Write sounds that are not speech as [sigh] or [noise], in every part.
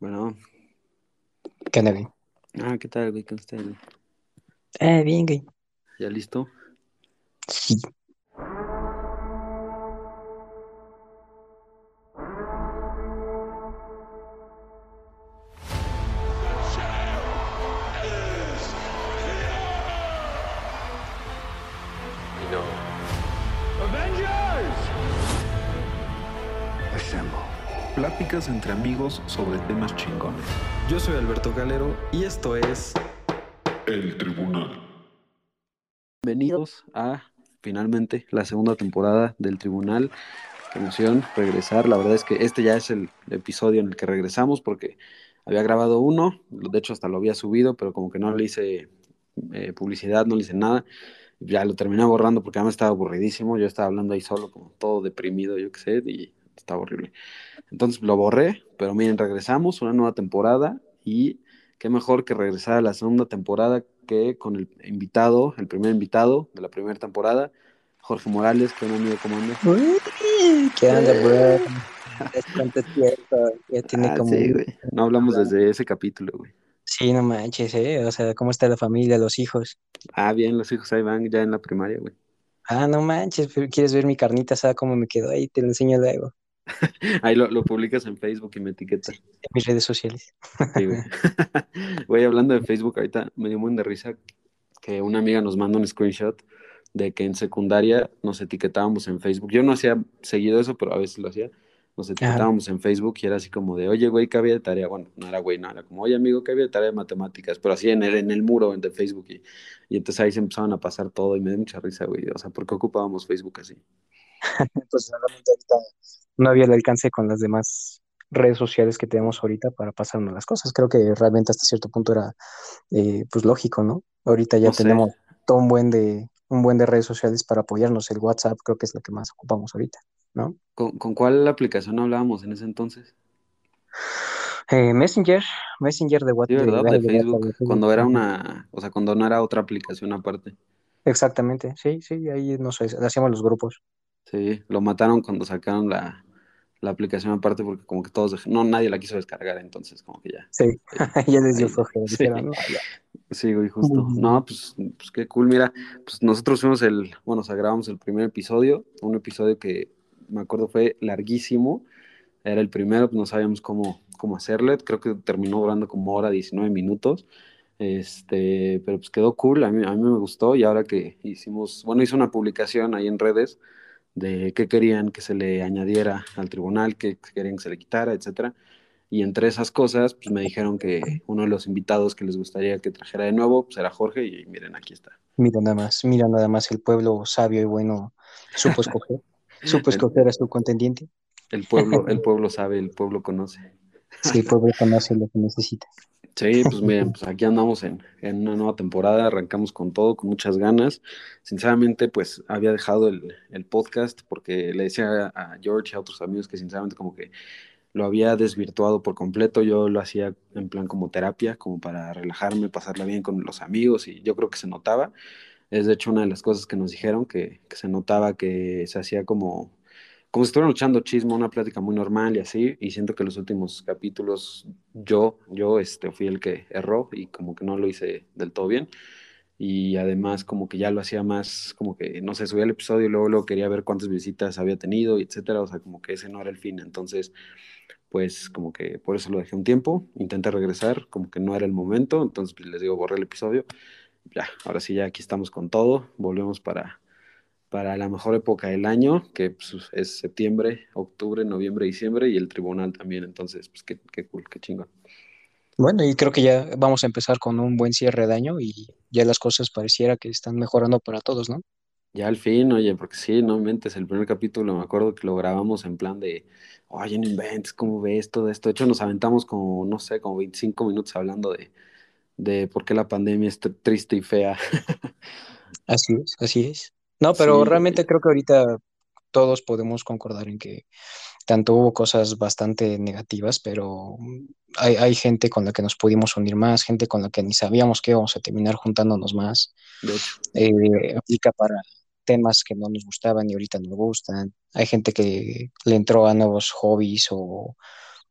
Bueno, ¿Qué onda, güey? ah, ¿qué tal, güey? ¿Cómo estás, güey? Eh, bien, güey. ¿Ya listo? Sí. Entre amigos sobre temas chingones. Yo soy Alberto Galero y esto es El Tribunal. Bienvenidos a finalmente la segunda temporada del Tribunal. Qué emoción regresar. La verdad es que este ya es el episodio en el que regresamos porque había grabado uno, de hecho hasta lo había subido, pero como que no le hice eh, publicidad, no le hice nada. Ya lo terminé borrando porque además estaba aburridísimo. Yo estaba hablando ahí solo, como todo deprimido, yo qué sé, y estaba horrible. Entonces lo borré, pero miren, regresamos, una nueva temporada y qué mejor que regresar a la segunda temporada que con el invitado, el primer invitado de la primera temporada, Jorge Morales, que un amigo como anda. Uy, ¿Qué onda, bro? Es cuánto tiempo. Ya tiene Ah, como. sí, güey. No hablamos desde ese capítulo, güey. Sí, no manches, ¿eh? O sea, ¿cómo está la familia, los hijos? Ah, bien, los hijos ahí van ya en la primaria, güey. Ah, no manches, pero ¿quieres ver mi carnita asada cómo me quedó ahí? Te lo enseño luego [laughs] Ahí lo, lo publicas en Facebook y me etiquetas. en mis redes sociales. Sí, güey. [laughs] Güey, hablando de Facebook, ahorita me dio muy de risa que una amiga nos manda un screenshot de que en secundaria nos etiquetábamos en Facebook. Yo no hacía seguido eso, pero a veces lo hacía. Nos etiquetábamos en Facebook y era así como de, oye, güey, ¿qué había de tarea? Bueno, no era güey, no, era como, oye, amigo, ¿qué había de tarea de matemáticas? Pero así en el, en el muro de Facebook. Y, y entonces ahí se empezaban a pasar todo y me dio mucha risa, güey. O sea, ¿por qué ocupábamos Facebook así? [laughs] Pues realmente ahorita no había el alcance con las demás redes sociales que tenemos ahorita para pasarnos las cosas. Creo que realmente hasta cierto punto era eh, pues lógico, ¿no? Ahorita ya tenemos todo un buen de un buen de redes sociales para apoyarnos. El WhatsApp creo que es lo que más ocupamos ahorita, ¿no? ¿Con, con cuál aplicación hablábamos en ese entonces? Eh, Messenger, Messenger de Sí, WhatsApp. ¿verdad? De de WhatsApp, Facebook, de Facebook. cuando era una, o sea, cuando no era otra aplicación aparte. Exactamente, sí, sí, ahí no sé, hacíamos los grupos. Sí, lo mataron cuando sacaron la, la aplicación aparte porque como que todos, no, nadie la quiso descargar, entonces como que ya. Sí, [laughs] ya les dio flojera. sí. "No, ya". Sí, güey, justo. No, pues, pues qué cool. Mira, pues nosotros fuimos el, bueno, o sea, grabamos el primer episodio, un episodio que me acuerdo fue larguísimo. Era el primero, pues no sabíamos cómo, cómo hacerle. Creo que terminó durando como hora 19 minutos. Este, pero pues quedó cool, a mí, a mí me gustó. Y ahora que hicimos, bueno, hice una publicación ahí en redes de qué querían que se le añadiera al tribunal, qué querían que se le quitara, etcétera. Y entre esas cosas, pues me dijeron que uno de los invitados que les gustaría que trajera de nuevo, pues era Jorge, y miren, aquí está. Mira nada más, mira nada más, el pueblo sabio y bueno supo escoger, [laughs] supo escoger a su contendiente. el pueblo, el [laughs] pueblo sabe, el pueblo conoce. Sí, el pueblo conoce lo que necesita. Sí, pues miren, pues aquí andamos en, en una nueva temporada, arrancamos con todo, con muchas ganas. Sinceramente, pues había dejado el, el podcast porque le decía a George y a otros amigos que sinceramente como que lo había desvirtuado por completo. Yo lo hacía en plan como terapia, como para relajarme, pasarla bien con los amigos y yo creo que se notaba. Es de hecho una de las cosas que nos dijeron, que, que se notaba que se hacía como, como si estuvieran echando chisme, una plática muy normal y así. Y siento que los últimos capítulos yo, yo este, fui el que erró y como que no lo hice del todo bien. Y además como que ya lo hacía más, como que, no sé, subía el episodio y luego, luego quería ver cuántas visitas había tenido, y etcétera. O sea, como que ese no era el fin. Entonces pues como que por eso lo dejé un tiempo, intenté regresar, como que no era el momento, entonces pues, les digo, borré el episodio, ya, ahora sí ya aquí estamos con todo, volvemos para, para la mejor época del año, que pues, es septiembre, octubre, noviembre, diciembre, y el tribunal también, entonces, pues qué, qué cool, qué chingón. Bueno, y creo que ya vamos a empezar con un buen cierre de año y ya las cosas pareciera que están mejorando para todos, ¿no? Ya al fin, oye, porque sí, no inventes, el primer capítulo me acuerdo que lo grabamos en plan de, oye, no inventes, ¿cómo ves todo esto? De hecho, nos aventamos como, no sé, como 25 minutos hablando de, de por qué la pandemia es tr- triste y fea. Así es, así es. No, pero Sí, realmente güey. creo que ahorita todos podemos concordar en que tanto hubo cosas bastante negativas, pero hay, hay gente con la que nos pudimos unir más, gente con la que ni sabíamos que íbamos a terminar juntándonos más. De hecho, Eh, aplica para temas que no nos gustaban y ahorita nos gustan. Hay gente que le entró a nuevos hobbies o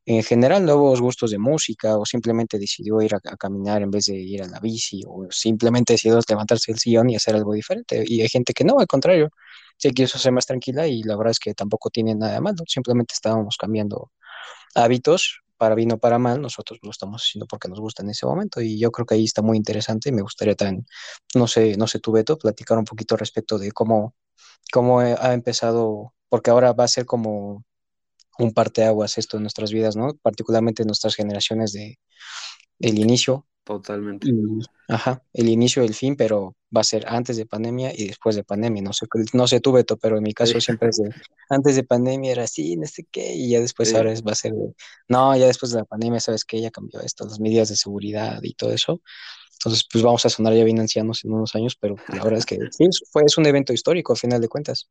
en general nuevos gustos de música o simplemente decidió ir a, caminar en vez de ir a la bici o simplemente decidió levantarse del sillón y hacer algo diferente. Y hay gente que no, al contrario, se quiso ser más tranquila y la verdad es que tampoco tiene nada de malo, simplemente estábamos cambiando hábitos para bien o para mal, nosotros lo estamos haciendo porque nos gusta en ese momento y yo creo que ahí está muy interesante y me gustaría también, no sé, no sé tú Beto, platicar un poquito respecto de cómo, cómo ha empezado, porque ahora va a ser como un parteaguas esto en nuestras vidas, ¿no? Particularmente en nuestras generaciones de el inicio. Totalmente. Y, ajá, el inicio el fin, pero va a ser antes de pandemia y después de pandemia. No sé, no sé tú, Beto, pero en mi caso Sí. siempre es de, antes de pandemia era así, no sé qué, y ya después Sí. ahora es, va a ser de, no, ya después de la pandemia, ¿sabes qué? Ya cambió esto, las medidas de seguridad y todo eso. Entonces, pues vamos a sonar ya bien ancianos en unos años, pero la verdad es que sí, fue, es un evento histórico al final de cuentas.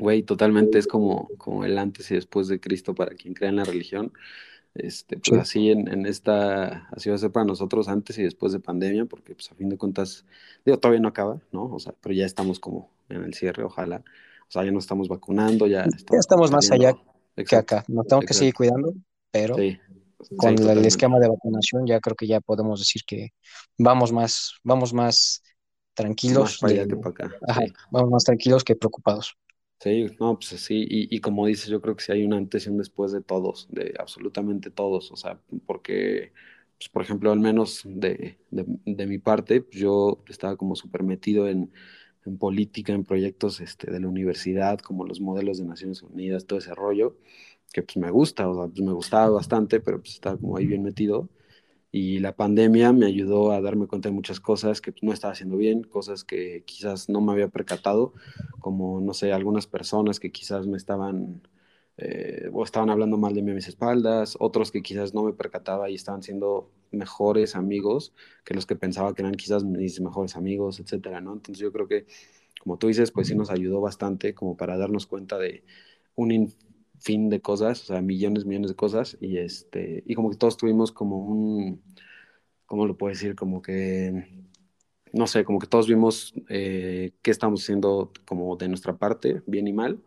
Güey, totalmente es como, como el antes y después de Cristo para quien crea en la religión. Este, pues Sí. así en, en esta, así va a ser para nosotros antes y después de pandemia, porque pues a fin de cuentas, digo, todavía no acaba, ¿no? O sea, pero ya estamos como en el cierre, ojalá. O sea, ya nos estamos vacunando, ya Ya estamos, estamos más allá saliendo. que Exacto, acá. Nos tenemos que seguir exacto. cuidando, pero Sí, con sí, el esquema de vacunación ya creo que ya podemos decir que vamos más, vamos más Más tranquilos para allá de, que para acá, ajá, vamos más tranquilos que preocupados. Sí, no, pues sí, y, y como dices, yo creo que sí hay un antes y un después de todos, de absolutamente todos, o sea, porque, pues, por ejemplo, al menos de, de, de mi parte, pues, yo estaba como súper metido en, en política, en proyectos este, de la universidad, como los modelos de Naciones Unidas, todo ese rollo, que pues me gusta, o sea, pues me gustaba bastante, pero pues estaba como ahí bien metido. Y la pandemia me ayudó a darme cuenta de muchas cosas que no estaba haciendo bien, cosas que quizás no me había percatado, como, no sé, algunas personas que quizás me estaban, eh, o estaban hablando mal de mí a mis espaldas, otros que quizás no me percataba y estaban siendo mejores amigos que los que pensaba que eran quizás mis mejores amigos, etcétera, ¿no? Entonces yo creo que, como tú dices, pues sí nos ayudó bastante como para darnos cuenta de un fin de cosas, o sea, millones, millones de cosas, y este, y como que todos tuvimos como un, ¿cómo lo puedo decir? Como que, no sé, como que todos vimos eh, qué estamos haciendo como de nuestra parte, bien y mal,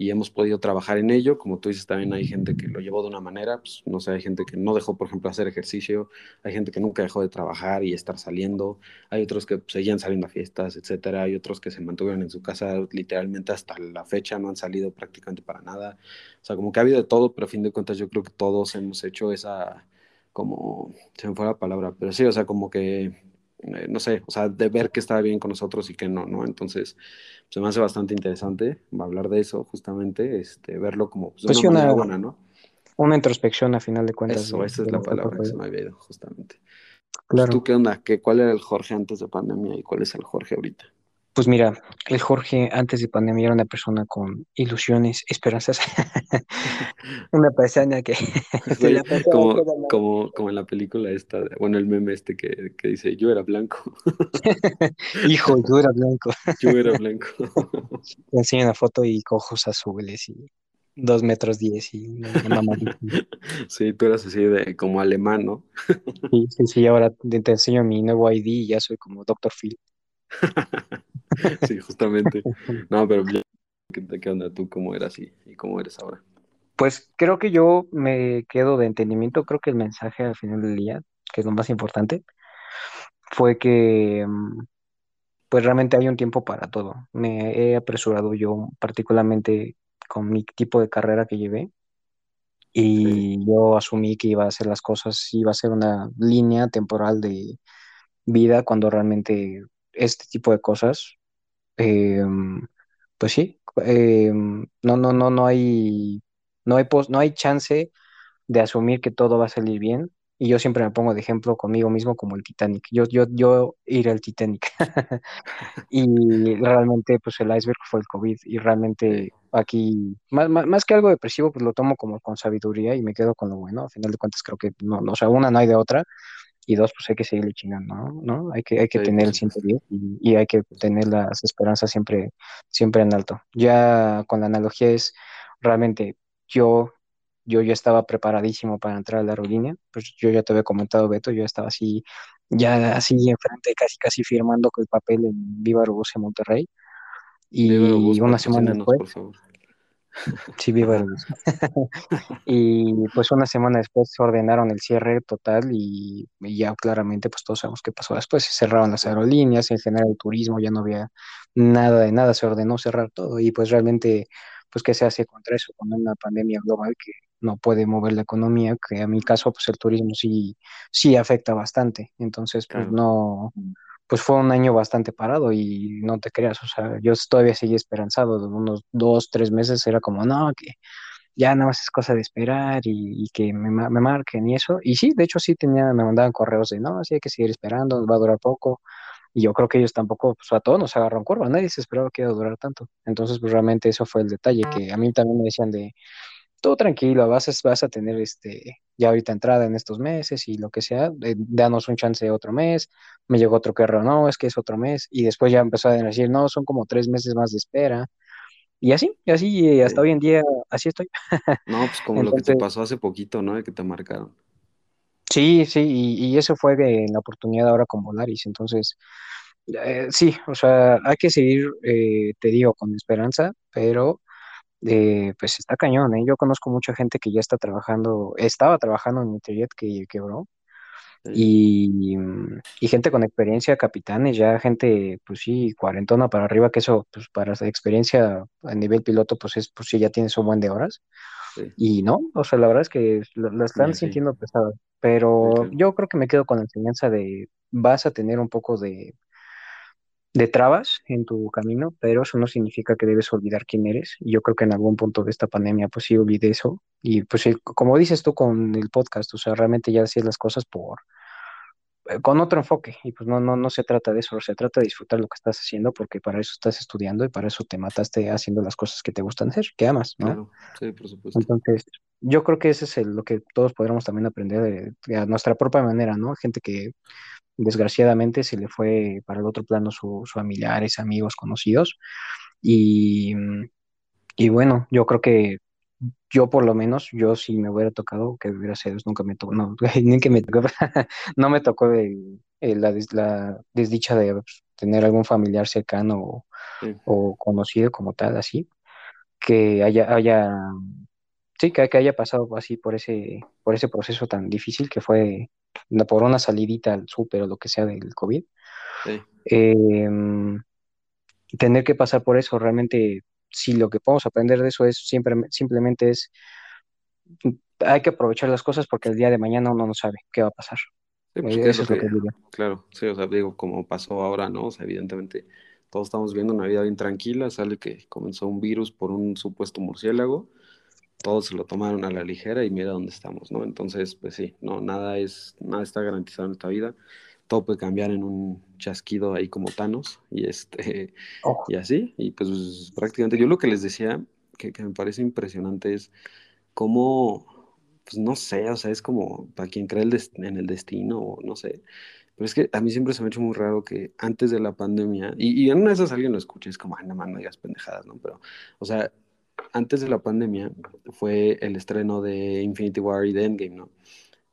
y hemos podido trabajar en ello, como tú dices, también hay gente que lo llevó de una manera, pues, no sé, hay gente que no dejó, por ejemplo, hacer ejercicio, hay gente que nunca dejó de trabajar y estar saliendo, hay otros que pues, seguían saliendo a fiestas, etcétera, hay otros que se mantuvieron en su casa literalmente hasta la fecha, no han salido prácticamente para nada, o sea, como que ha habido de todo, pero a fin de cuentas yo creo que todos hemos hecho esa, como, se me fue la palabra, pero sí, o sea, como que, eh, no sé, o sea, de ver que estaba bien con nosotros y que no, ¿no? Entonces, se me hace bastante interesante hablar de eso, justamente, este, verlo como pues, de Pues una una, buena, ¿no? una introspección a final de cuentas Eso, de, esa es la palabra que se me había ido, justamente. Pues, Claro. ¿tú qué onda? ¿Qué, ¿Cuál era el Jorge antes de pandemia y cuál es el Jorge ahorita? Pues mira, el Jorge antes de pandemia era una persona con ilusiones, esperanzas, [laughs] una persona que [laughs] Güey, la como, la- como, como en la película esta, bueno, el meme este que, que dice, yo era blanco, [laughs] Hijo, yo era blanco. yo era blanco. Le enseño una foto y con ojos azules y dos metros diez y. Sí, tú eras así de como alemán, ¿no? Sí, sí, sí, ahora te, te enseño mi nuevo ID y ya soy como Dr. Phil. [laughs] Sí, justamente. [laughs] No, pero ¿qué, onda tú? ¿Cómo eras y, y cómo eres ahora? Pues creo que yo me quedo de entendimiento, creo que el mensaje al final del día, que es lo más importante, fue que mm, pues realmente hay un tiempo para todo. Me he apresurado yo particularmente con mi tipo de carrera que llevé Sí, y yo asumí que iba a hacer las cosas, iba a ser una línea temporal de vida cuando realmente este tipo de cosas, eh, pues sí, eh, no, no, no, no hay, no hay, pos- no hay chance de asumir que todo va a salir bien. Y yo siempre me pongo de ejemplo conmigo mismo como el Titanic. Yo, yo, yo iré al Titanic. [laughs] Y realmente, pues el iceberg fue el COVID. Y realmente aquí, más, más, más que algo depresivo, pues lo tomo como con sabiduría y me quedo con lo bueno. Al final de cuentas, creo que no, no, o sea, una no hay de otra. Y dos, pues hay que seguirle chingando, ¿no? ¿no? Hay que, hay que sí, tener por el supuesto. 110 y, y hay que tener las esperanzas siempre, siempre en alto. Ya con la analogía es realmente yo, yo ya estaba preparadísimo para entrar a la aerolínea. Pues yo ya te había comentado, Beto, yo estaba así, ya así enfrente, casi, casi firmando con el papel en Viva Aerobús en Monterrey. Y una semana después, por favor. Sí, viva Aerobús. y pues una semana después se ordenaron el cierre total y, y, ya claramente pues todos sabemos qué pasó después. Se cerraron las aerolíneas, en general el turismo, ya no había nada de nada, se ordenó cerrar todo y pues realmente pues qué se hace contra eso, con una pandemia global que no puede mover la economía, que a mi caso pues el turismo sí, sí afecta bastante. Entonces pues Claro. no pues fue un año bastante parado y no te creas, o sea, yo todavía seguía esperanzado, unos dos, tres meses era como, no, que ya nada más es cosa de esperar y, y que me, me marquen y eso. Y sí, de hecho sí tenía, me mandaban correos de, no, sí hay que seguir esperando, va a durar poco. Y yo creo que ellos tampoco, pues a todos nos agarró en curva, nadie se esperaba que iba a durar tanto. Entonces, pues realmente eso fue el detalle, que a mí también me decían de, todo tranquilo, vas a, vas a tener este, ya ahorita entrada en estos meses y lo que sea, eh, danos un chance de otro mes, me llegó otro correo, no, es que es otro mes, y después ya empezó a decir, no, son como tres meses más de espera, y así, y así, y hasta Sí. hoy en día, así estoy. No, pues [laughs] como lo que te pasó hace poquito, ¿no? De que te marcaron. sí, sí, y, y eso fue de la oportunidad ahora con Volaris, entonces, eh, sí, o sea, hay que seguir, eh, te digo, con esperanza, pero eh, pues está cañón, ¿eh? Yo conozco mucha gente que ya está trabajando, estaba trabajando en Interjet que quebró, Sí, y, mm, y gente con experiencia, capitanes, ya gente, pues sí, cuarentona para arriba, que eso, pues para experiencia a nivel piloto, pues es, pues sí, ya tienes un buen de horas. sí, Y no, o sea, la verdad es que lo, están así. sintiendo pesado, Sí, pero yo creo que me quedo con la enseñanza de vas a tener un poco de, de trabas en tu camino, pero eso no significa que debes olvidar quién eres. Y yo creo que en algún punto de esta pandemia, pues sí olvidé eso. Y pues como dices tú con el podcast, o sea, realmente ya hacías las cosas por eh, con otro enfoque. Y pues no, no, no se trata de eso, se trata de disfrutar lo que estás haciendo, porque para eso estás estudiando y para eso te mataste haciendo las cosas que te gustan hacer, que amas, ¿no? Claro, sí, por supuesto. Entonces, yo creo que ese es el- lo que todos podremos también aprender de, de a nuestra propia manera, ¿no? Gente que desgraciadamente se le fue para el otro plano su- sus familiares, amigos, conocidos. Y, mm, y bueno, yo creo que yo por lo menos, yo si me hubiera tocado, que gracias a Dios nunca me tocó, no, [laughs] ni que me tocó, [laughs] no me tocó el- el- la, des- la desdicha de pues, tener algún familiar cercano o, Sí, o conocido como tal, así, que haya, haya, sí, que, que haya pasado así por ese, por ese proceso tan difícil que fue por una salidita al súper o lo que sea del COVID. sí, Eh, tener que pasar por eso, realmente, si lo que podemos aprender de eso es siempre, simplemente es, hay que aprovechar las cosas porque el día de mañana uno no sabe qué va a pasar. sí, pues Eso es lo que, claro, sí, o sea, digo, como pasó ahora, ¿no? O sea, evidentemente todos estamos viendo una vida bien tranquila, sale que comenzó un virus por un supuesto murciélago, todos se lo tomaron a la ligera y mira dónde estamos, ¿no? Entonces, pues sí, no, nada es, nada está garantizado en esta vida, todo puede cambiar en un chasquido ahí como Thanos y este, Oh, y así, y pues prácticamente yo lo que les decía, que, que me parece impresionante es cómo, pues no sé, o sea, es como para quien cree el en el destino, o no sé, pero es que a mí siempre se me ha hecho muy raro que antes de la pandemia, y, y en una de esas alguien lo escucha, es como, ay, no más, no digas pendejadas, ¿no? Pero, o sea, antes de la pandemia fue el estreno de Infinity War y de Endgame, ¿no?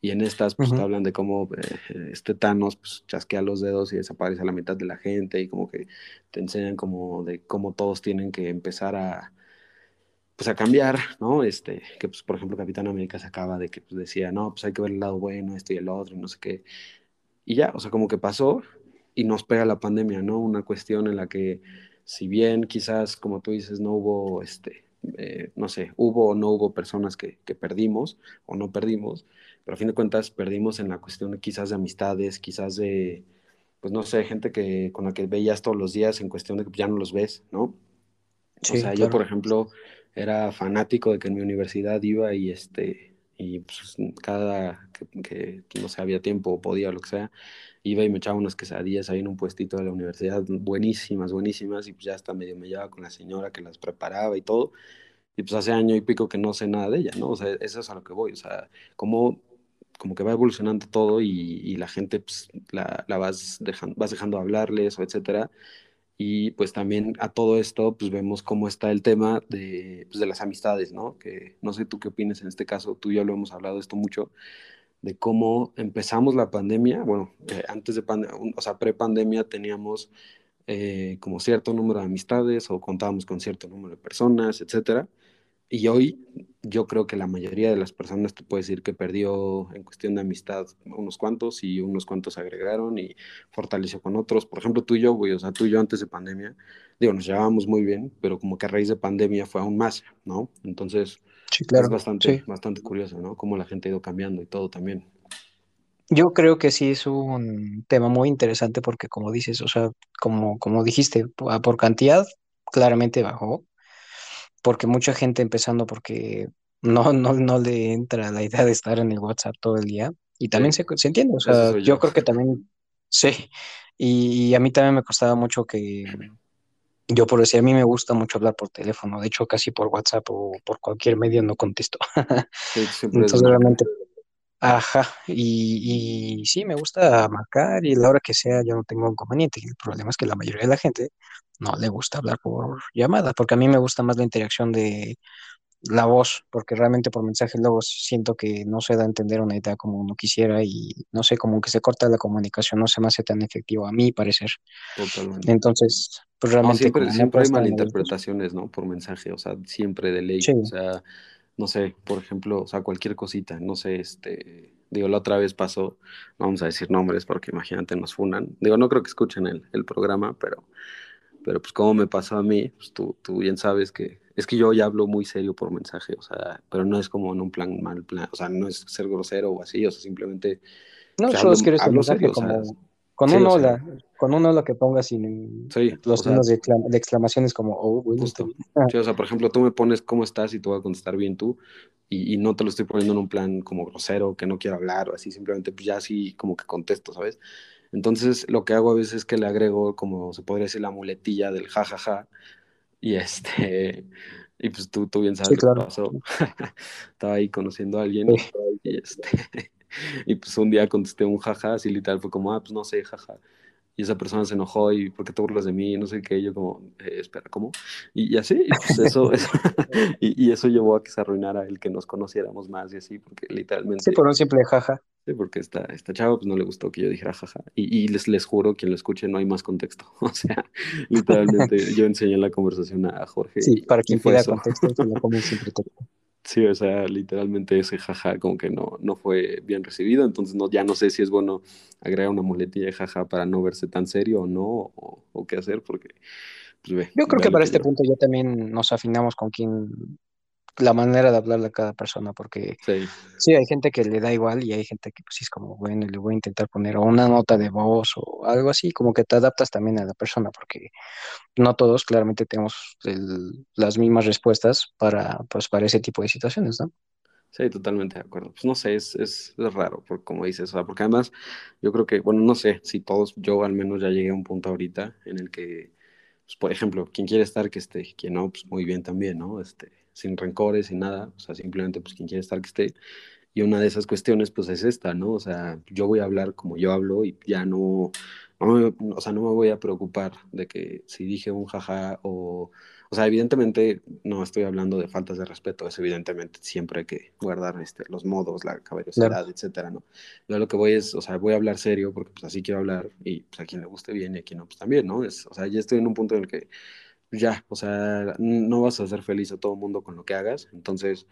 Y en estas, pues te ujú. hablan de cómo eh, este Thanos pues, chasquea los dedos y desaparece a la mitad de la gente, y como que te enseñan como de cómo todos tienen que empezar a, pues a cambiar, ¿no? Este, que pues por ejemplo Capitán América se acaba de que pues, decía, no, pues hay que ver el lado bueno, esto y el otro, y no sé qué. Y ya, o sea, como que pasó y nos pega la pandemia, ¿no? Una cuestión en la que si bien quizás, como tú dices, no hubo, este, eh, no sé, hubo o no hubo personas que, que perdimos o no perdimos, pero a fin de cuentas perdimos en la cuestión de, quizás de amistades, quizás de, pues no sé, gente que, con la que veías todos los días en cuestión de que ya no los ves, ¿no? O sea, yo, por ejemplo, era fanático de que en mi universidad iba y este, y pues, cada que, que, no sé, había tiempo o podía lo que sea, iba y me echaba unas quesadillas ahí en un puestito de la universidad, buenísimas, buenísimas, y pues ya hasta medio me llevaba con la señora que las preparaba y todo, y pues hace año y pico que no sé nada de ella, ¿no? O sea, eso es a lo que voy, o sea, como, como que va evolucionando todo y, y la gente, pues, la, la vas, dejando, vas dejando de hablarles o etcétera, y pues también a todo esto, pues vemos cómo está el tema de, pues, de las amistades, ¿no? Que no sé tú qué opinas en este caso, tú y yo lo hemos hablado esto mucho, de cómo empezamos la pandemia, bueno, eh, antes de pandemia, o sea, pre-pandemia teníamos eh, como cierto número de amistades o contábamos con cierto número de personas, etcétera, y hoy yo creo que la mayoría de las personas te puede decir que perdió en cuestión de amistad unos cuantos y unos cuantos agregaron y fortaleció con otros. Por ejemplo, tú y yo, güey, o sea, tú y yo antes de pandemia, digo, nos llevábamos muy bien, pero como que a raíz de pandemia fue aún más, ¿no? Entonces, Sí, claro. es bastante, Sí. bastante curioso, ¿no? Cómo la gente ha ido cambiando y todo también. Yo creo que sí es un tema muy interesante porque como dices, o sea, como, como dijiste, por, por cantidad claramente bajó, porque mucha gente empezando porque no, no, no le entra la idea de estar en el WhatsApp todo el día y también Sí, se, se entiende, o sea, yo yo. creo que también, sí, y, y a mí también me costaba mucho que, yo por decir, a mí me gusta mucho hablar por teléfono, de hecho casi por WhatsApp o por cualquier medio no contesto, Sí, [laughs] entonces realmente Ajá, y, y sí, me gusta marcar y a la hora que sea yo no tengo inconveniente. El problema es que la mayoría de la gente no le gusta hablar por llamada, porque a mí me gusta más la interacción de la voz, porque realmente por mensaje luego siento que no se da a entender una idea como uno quisiera y no sé, como que se corta la comunicación, no se me hace tan efectivo a mi parecer. Totalmente. Entonces, pues realmente siempre, no siempre hay malinterpretaciones, ¿no? Por mensaje, o sea, siempre de ley. sí, O sea, no sé, por ejemplo, o sea, cualquier cosita, no sé, este, digo, la otra vez pasó, no vamos a decir nombres porque imagínate, nos funan. Digo, no creo que escuchen el, el programa, pero, pero pues como me pasó a mí, pues tú, tú bien sabes que es que yo ya hablo muy serio por mensaje, o sea, pero no es como en un plan mal plan, o sea, no es ser grosero o así, o sea, simplemente No, pues solo hablo, o sea, como con sí, un o sea, hola, con un hola que pongas sin sí, los sea, signos de, exclam- de exclamaciones como, oh, está Justo. Ah, Sí, o sea, por ejemplo, tú me pones cómo estás y te voy a contestar bien tú, y, y no te lo estoy poniendo en un plan como grosero, que no quiero hablar o así, simplemente pues ya así como que contesto, ¿sabes? Entonces, lo que hago a veces es que le agrego, como se podría decir, la muletilla del jajaja, y este, [laughs] y pues tú, tú bien sí, sabes lo que claro. pasó. [laughs] Estaba ahí conociendo a alguien, Sí. y este, [laughs] y pues un día contesté un jaja, así literal, fue como, ah, pues no sé, jaja y esa persona se enojó y ¿por qué te burlas de mí? No sé qué, y yo como, eh, espera, ¿cómo? Y, y así, y pues eso, [laughs] eso [laughs] y, y, eso llevó a que se arruinara el que nos conociéramos más y así, porque Sí, literalmente, por un simple jaja. sí, porque esta, esta chava pues no le gustó que yo dijera jaja, y, y les, les juro, quien lo escuche, no hay más contexto, [laughs] o sea, literalmente yo enseñé la conversación a Jorge Sí, para quien eso. contexto, se lo Sí, o sea, literalmente ese jaja como que no, no fue bien recibido, entonces no, ya no sé si es bueno agregar una muletilla de jaja para no verse tan serio o no, o, o qué hacer, porque pues ve, Yo creo que para este punto ya también nos afinamos con quién, la manera de hablarle a cada persona, porque Sí, sí, hay gente que le da igual y hay gente que pues sí es como, bueno, le voy a intentar poner una nota de voz o algo así, como que te adaptas también a la persona, porque no todos claramente tenemos el- las mismas respuestas para, pues, para ese tipo de situaciones, ¿no? sí, totalmente de acuerdo. Pues no sé, es, es, es raro, por, como dices, o sea, porque además yo creo que, bueno, no sé si todos, yo al menos ya llegué a un punto ahorita en el que, pues, por ejemplo, quien quiere estar que esté, quien no, pues muy bien también, ¿no? Este, sin rencores, sin nada, o sea, simplemente pues quien quiere estar que esté. Y una de esas cuestiones, pues es esta, ¿no? O sea, yo voy a hablar como yo hablo y ya no, no o sea, no me voy a preocupar de que si dije un jaja o, o sea, evidentemente no estoy hablando de faltas de respeto, es evidentemente siempre hay que guardar este, los modos, la Claro. caballerosidad, etcétera, ¿no? Yo lo que voy es, o sea, voy a hablar serio porque pues así quiero hablar y pues a quien le guste bien y a quien no, pues también, ¿no? Es, o sea, ya estoy en un punto en el que ya, o sea, no vas a hacer feliz a todo el mundo con lo que hagas, entonces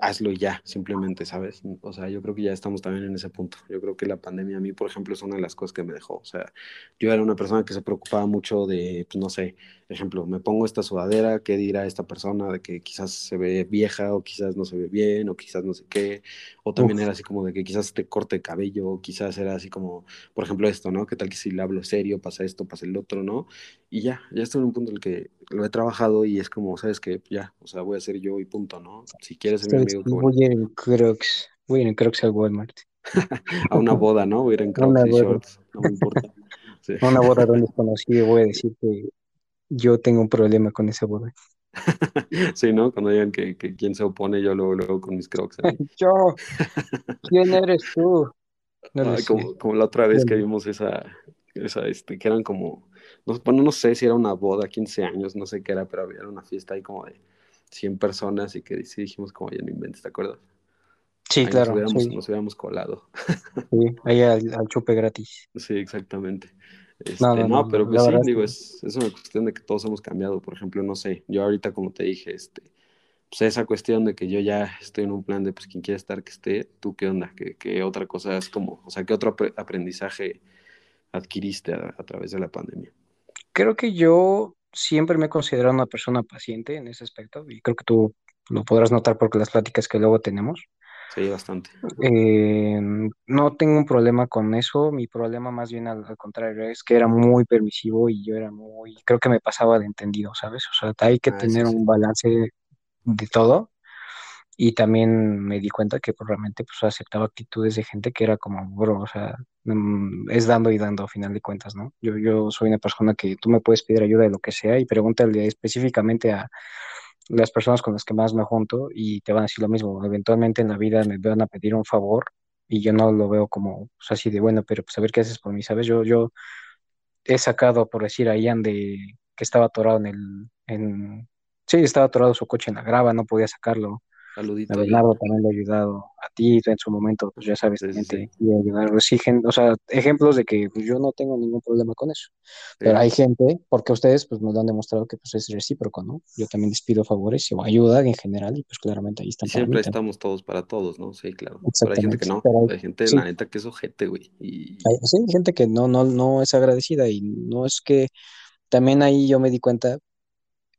hazlo y ya, simplemente, ¿sabes? O sea, yo creo que ya estamos también en ese punto. Yo creo que la pandemia a mí, por ejemplo, es una de las cosas que me dejó. O sea, yo era una persona que se preocupaba mucho de, pues no sé, ejemplo, me pongo esta sudadera, ¿qué dirá esta persona de que quizás se ve vieja o quizás no se ve bien o quizás no sé qué? O también Uf, era así como de que quizás te corte el cabello, o quizás era así como, por ejemplo, esto, ¿no? ¿Qué tal que si le hablo serio, pasa esto, pasa el otro, ¿no? Y ya, ya estoy en un punto en el que lo he trabajado y es como, ¿sabes qué? Ya, o sea, voy a ser yo y punto, ¿no? Si quieres ser amigo, voy a ir en Crocs, voy a ir en Crocs al Walmart. [laughs] A una boda, ¿no? Voy a ir en [laughs] A una Crocs y boda, shorts, no me importa. [laughs] Sí. a una boda de un desconocido, voy a decir que yo tengo un problema con esa boda. Sí, ¿no? Cuando digan que, que quién se opone, yo luego, luego con mis Crocs. Yo, ¿quién eres tú? No como, como la otra vez que vimos esa, esa, este, que eran como, no, bueno, no sé si era una boda, 15 años, no sé qué era, pero había una fiesta ahí como de 100 personas y que sí dijimos como ya no inventes, ¿te acuerdas? sí, Ahí nos claro, hubiéramos, sí, nos hubiéramos colado. sí, ahí al, al chupe gratis. Sí, exactamente. No, Este, no, no, no, pero pues sí, digo, es, es una cuestión de que todos hemos cambiado. Por ejemplo, no sé, yo ahorita como te dije, este, pues, esa cuestión de que yo ya estoy en un plan de, pues, quien quiere estar, que esté, ¿tú qué onda? ¿Qué, qué otra cosa es como, o sea, qué otro aprendizaje adquiriste a, a través de la pandemia? Creo que yo siempre me he considerado una persona paciente en ese aspecto y creo que tú lo podrás notar porque las pláticas que luego tenemos. Sí, bastante. Eh, no tengo un problema con eso, mi problema más bien al, al, contrario es que era muy permisivo y yo era muy, creo que me pasaba de entendido, ¿sabes? O sea, hay que Ah, tener sí, sí. un balance de todo y también me di cuenta que pues, realmente pues aceptaba actitudes de gente que era como, bro, o sea, mm, es dando y dando a final de cuentas, ¿no? Yo, yo soy una persona que tú me puedes pedir ayuda de lo que sea y pregúntale específicamente a las personas con las que más me junto y te van a decir lo mismo. Eventualmente en la vida me van a pedir un favor y yo no lo veo como o sea, así de bueno, pero pues a ver qué haces por mí, ¿sabes? Yo, yo he sacado, por decir, a Ian de que estaba atorado en el, en, sí, estaba atorado su coche en la grava, no podía sacarlo. A Saludito. ahí. Bernardo también le he ayudado, a ti en su momento, pues ya sabes, Sí, sí, también te sí. a ayudar. Exigen, o sea, ejemplos de que pues, yo no tengo ningún problema con eso. Pero Sí. hay gente, porque ustedes pues nos lo han demostrado que pues es recíproco, ¿no? Yo también les pido favores o ayuda en general y pues claramente ahí Y están para siempre estamos todos para todos, ¿no? Sí, claro. Pero hay gente que no. Pero hay, Hay gente, sí, la neta, que es ojete, güey. Y hay, sí, hay gente que no, no, no es agradecida y no es que también ahí yo me di cuenta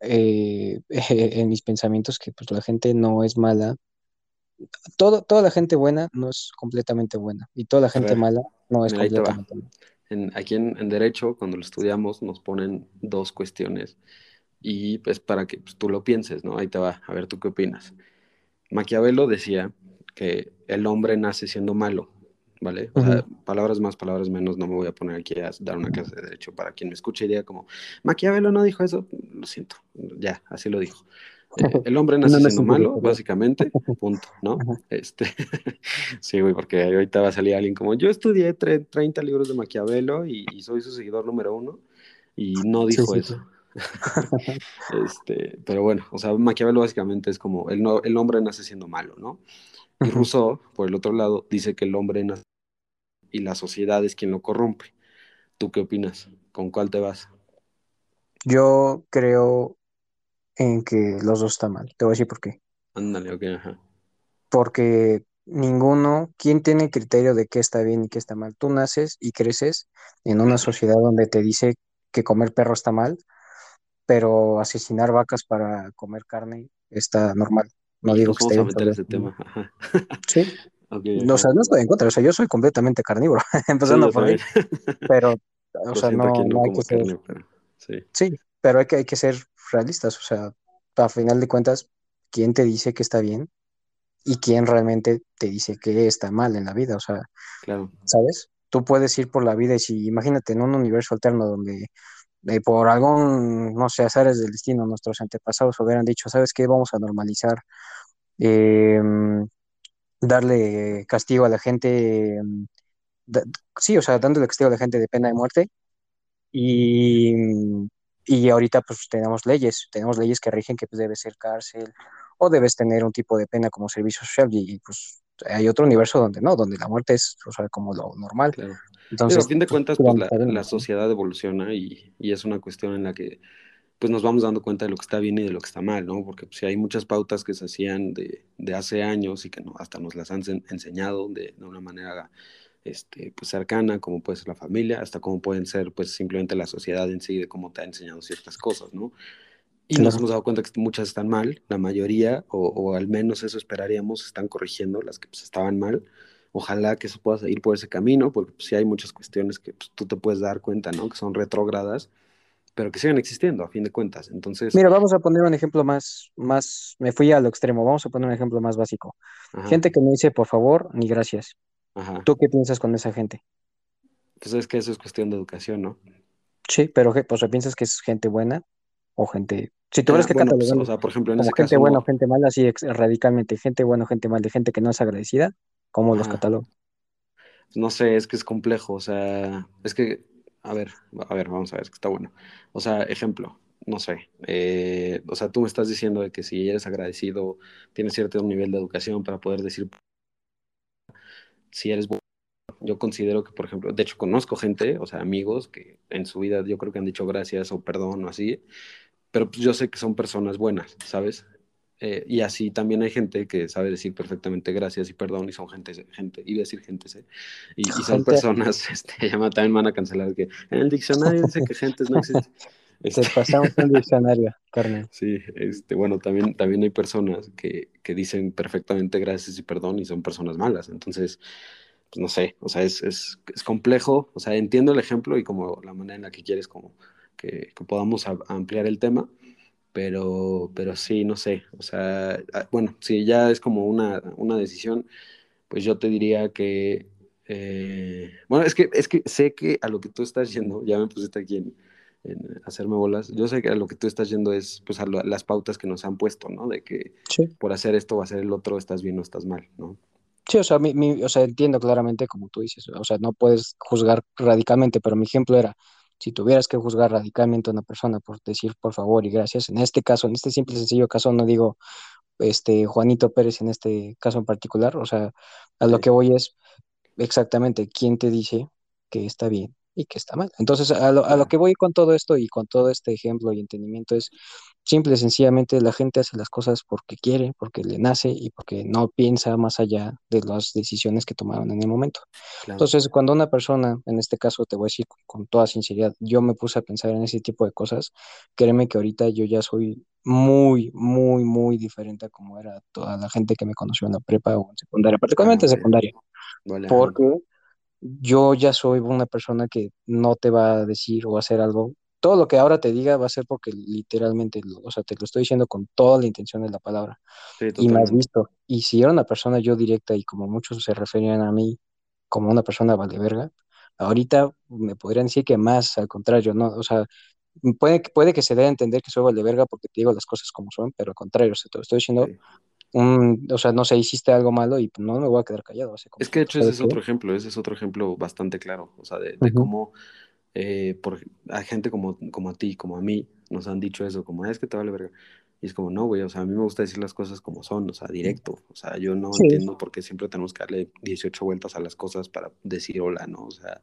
eh, [laughs] en mis pensamientos que pues la gente no es mala. Todo, toda la gente buena no es completamente buena y toda la gente mala no es mira, completamente mala. En, aquí en, en Derecho, cuando lo estudiamos, nos ponen dos cuestiones y pues para que pues, tú lo pienses, ¿no? Ahí te va, a ver tú qué opinas. Maquiavelo decía que el hombre nace siendo malo, ¿vale? O sea, Ujú. palabras más, palabras menos, no me voy a poner aquí a dar una clase de derecho para quien me escuche y diga como, Maquiavelo no dijo eso, lo siento, ya, así lo dijo. Eh, [laughs] el hombre nace no siendo malo, básicamente, [laughs] punto, ¿no? Ajá. Este, [laughs] sí, güey, porque ahorita va a salir alguien como, yo estudié tre- 30 libros de Maquiavelo y, y soy su seguidor número uno, y no dijo sí, sí. eso. Este, pero bueno, o sea, Maquiavelo básicamente es como el, no, el hombre nace siendo malo, ¿no? Y. Rousseau, por el otro lado, dice que el hombre nace y la sociedad es quien lo corrompe. ¿Tú qué opinas? ¿Con cuál te vas? Yo creo en que los dos están mal. Te voy a decir por qué. Ándale, ok, ajá. Porque ninguno, ¿quién tiene criterio de qué está bien y qué está mal? Tú naces y creces en una sociedad donde te dice que comer perro está mal, pero asesinar vacas para comer carne está normal. No Y digo que esté vamos a bien, ese tema. Ajá. sí. [laughs] Ok, O sea, no estoy en contra, o sea, yo soy completamente carnívoro, [laughs] empezando por ahí, [laughs] pero, o sea, no, no no hay que ser, carne, pero sí, sí, pero hay que, hay que ser realistas, o sea, a final de cuentas, ¿quién te dice que está bien y quién realmente te dice que está mal en la vida? O sea, claro. ¿sabes? Tú puedes ir por la vida y si, imagínate, en un universo alterno donde eh, por algún, no sé, azares del destino, nuestros antepasados hubieran dicho, ¿sabes qué? Vamos a normalizar, eh, darle castigo a la gente, eh, da- sí, o sea, dándole castigo a la gente de pena de muerte y, y ahorita pues tenemos leyes, tenemos leyes que rigen que pues, debe ser cárcel o debes tener un tipo de pena como servicio social y, pues hay otro universo donde no, donde la muerte es, o sea, como lo normal. Claro. Digo, a Entonces, fin de pues, cuentas, pues la, a la sociedad evoluciona y, y es una cuestión en la que pues nos vamos dando cuenta de lo que está bien y de lo que está mal, ¿no? Porque pues, hay muchas pautas que se hacían de, de hace años y que no, hasta nos las han en- enseñado de, de una manera este, pues, cercana, como puede ser la familia, hasta cómo pueden ser pues simplemente la sociedad en sí, de cómo te ha enseñado ciertas cosas, ¿no? Y nos hemos dado cuenta que muchas están mal, la mayoría, o, o al menos eso esperaríamos, están corrigiendo las que pues, estaban mal. Ojalá que eso pueda ir por ese camino, porque pues, sí hay muchas cuestiones que pues, tú te puedes dar cuenta, ¿no? Que son retrógradas, pero que siguen existiendo a fin de cuentas. Entonces, Mira, vamos a poner un ejemplo más, más, me fui a lo extremo, vamos a poner un ejemplo más básico. ajá, Gente que no dice por favor ni gracias. ajá. ¿Tú qué piensas con esa gente? Pues es que eso es cuestión de educación, ¿no? Sí, pero ¿qué- pues, ¿piensas que es gente buena o gente... Si tuvieras Ah, que bueno, pues, o sea, por ejemplo, en como ese gente caso buena o gente mala, así radicalmente, gente buena o gente mala, de gente que no es agradecida, ¿cómo los Ajá. catalogas? No sé, es que es complejo, o sea, es que, a ver, a ver, vamos a ver, que está bueno. O sea, ejemplo, no sé, eh, o sea, tú me estás diciendo de que si eres agradecido, tienes cierto nivel de educación para poder decir si eres bueno. Yo considero que, por ejemplo, de hecho conozco gente, o sea, amigos que en su vida yo creo que han dicho gracias o perdón o así, pero pues yo sé que son personas buenas, ¿sabes? Eh, y así también hay gente que sabe decir perfectamente gracias y perdón y son gente, gente iba a decir gente, ¿sí? y, y, son Gente. personas, [laughs] este, llama, también van a cancelar que en el diccionario dice que gentes no existen. [laughs] Te Este, pasamos un diccionario, carnal. sí, este, bueno, también, también hay personas que, que dicen perfectamente gracias y perdón y son personas malas, entonces, pues no sé, o sea, es, es, es complejo, o sea, entiendo el ejemplo y como la manera en la que quieres como que, que podamos a- ampliar el tema, pero, pero sí, no sé, o sea, ah, bueno, si ya es como una, una decisión, pues yo te diría que, eh, bueno, es que, es que sé que a lo que tú estás yendo, ya me pusiste aquí en, en hacerme bolas, yo sé que a lo que tú estás yendo es pues a lo- las pautas que nos han puesto, ¿no? De que Sí. por hacer esto o hacer el otro estás bien o estás mal, ¿no? Sí, o sea, mi, mi- o sea, entiendo claramente como tú dices, o sea, no puedes juzgar radicalmente, pero mi ejemplo era, si tuvieras que juzgar radicalmente a una persona por decir por favor y gracias, en este caso, en este simple y sencillo caso, no digo este Juanito Pérez en este caso en particular, o sea, a lo que voy es exactamente quién te dice que está bien y que está mal. Entonces, a lo, a lo que voy con todo esto y con todo este ejemplo y entendimiento es simple y sencillamente la gente hace las cosas porque quiere, porque le nace y porque no piensa más allá de las decisiones que tomaron en el momento. Claro. Entonces, cuando una persona, en este caso te voy a decir con, toda sinceridad, yo me puse a pensar en ese tipo de cosas, créeme que ahorita yo ya soy muy, muy, muy diferente a como era toda la gente que me conoció en la prepa o en secundaria, particularmente en secundaria, Vale, porque yo ya soy una persona que no te va a decir o hacer algo. Todo lo que ahora te diga va a ser porque literalmente, o sea, te lo estoy diciendo con toda la intención de la palabra Sí, y me has visto. Y si era una persona yo directa y como muchos se referían a mí como una persona vale verga, ahorita me podrían decir que más, al contrario, ¿no? O sea, puede, que- puede que se dé a entender que soy vale verga porque te digo las cosas como son, pero al contrario, o sea, te lo estoy diciendo, Sí. un, o sea, no sé, hiciste algo malo y no me voy a quedar callado, así como, Es que de hecho ese ¿sabes es qué? otro ejemplo, ese es otro ejemplo bastante claro, o sea, de, de Ujú. cómo eh, por, a gente como, como a ti, como a mí, nos han dicho eso, como, "Ah, es que te vale verga. Y es como, no, güey, o sea, a mí me gusta decir las cosas como son, o sea, directo. O sea, yo no Sí, entiendo por qué siempre tenemos que darle 18 vueltas a las cosas para decir hola, ¿no? O sea,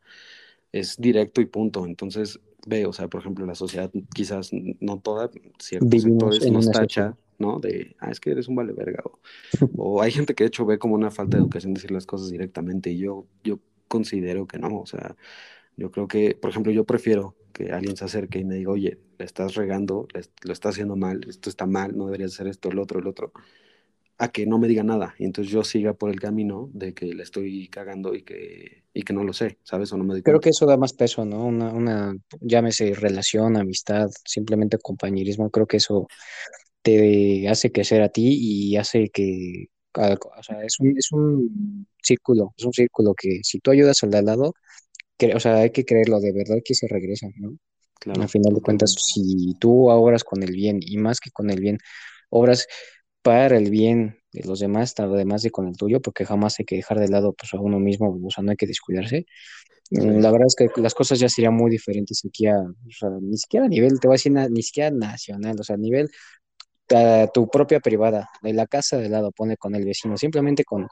es directo y punto. Entonces, ve, o sea, por ejemplo, la sociedad, quizás no toda, ciertos sectores nos tacha, sociedad. ¿no? De, ah, es que eres un vale verga. O, [laughs] o hay gente que de hecho ve como una falta de educación decir las cosas directamente y yo, yo considero que no, o sea, yo creo que, por ejemplo, yo prefiero que alguien se acerque y me diga, oye, le estás regando, le- lo estás haciendo mal, esto está mal, no deberías hacer esto, el otro, el otro, a que no me diga nada y entonces yo siga por el camino de que le estoy cagando y que, y que no lo sé, ¿sabes? O no me Creo cuenta. que eso da más peso, ¿no? Una, una, llámese relación, amistad, simplemente compañerismo, creo que eso te hace crecer a ti y hace que, o sea, es un, es un círculo, es un círculo que si tú ayudas al de al lado, o sea, hay que creerlo, de verdad que se regresa, ¿no? Al Claro, final de cuentas, si tú obras con el bien y más que con el bien, obras para el bien de los demás, además de con el tuyo, porque jamás hay que dejar de lado pues, a uno mismo, o sea, no hay que descuidarse. Mm, Sí, La verdad es que las cosas ya serían muy diferentes aquí a, o sea, ni siquiera a nivel, te voy a decir, ni siquiera nacional, o sea, a nivel a tu propia privada, de la casa de lado, pone con el vecino, simplemente con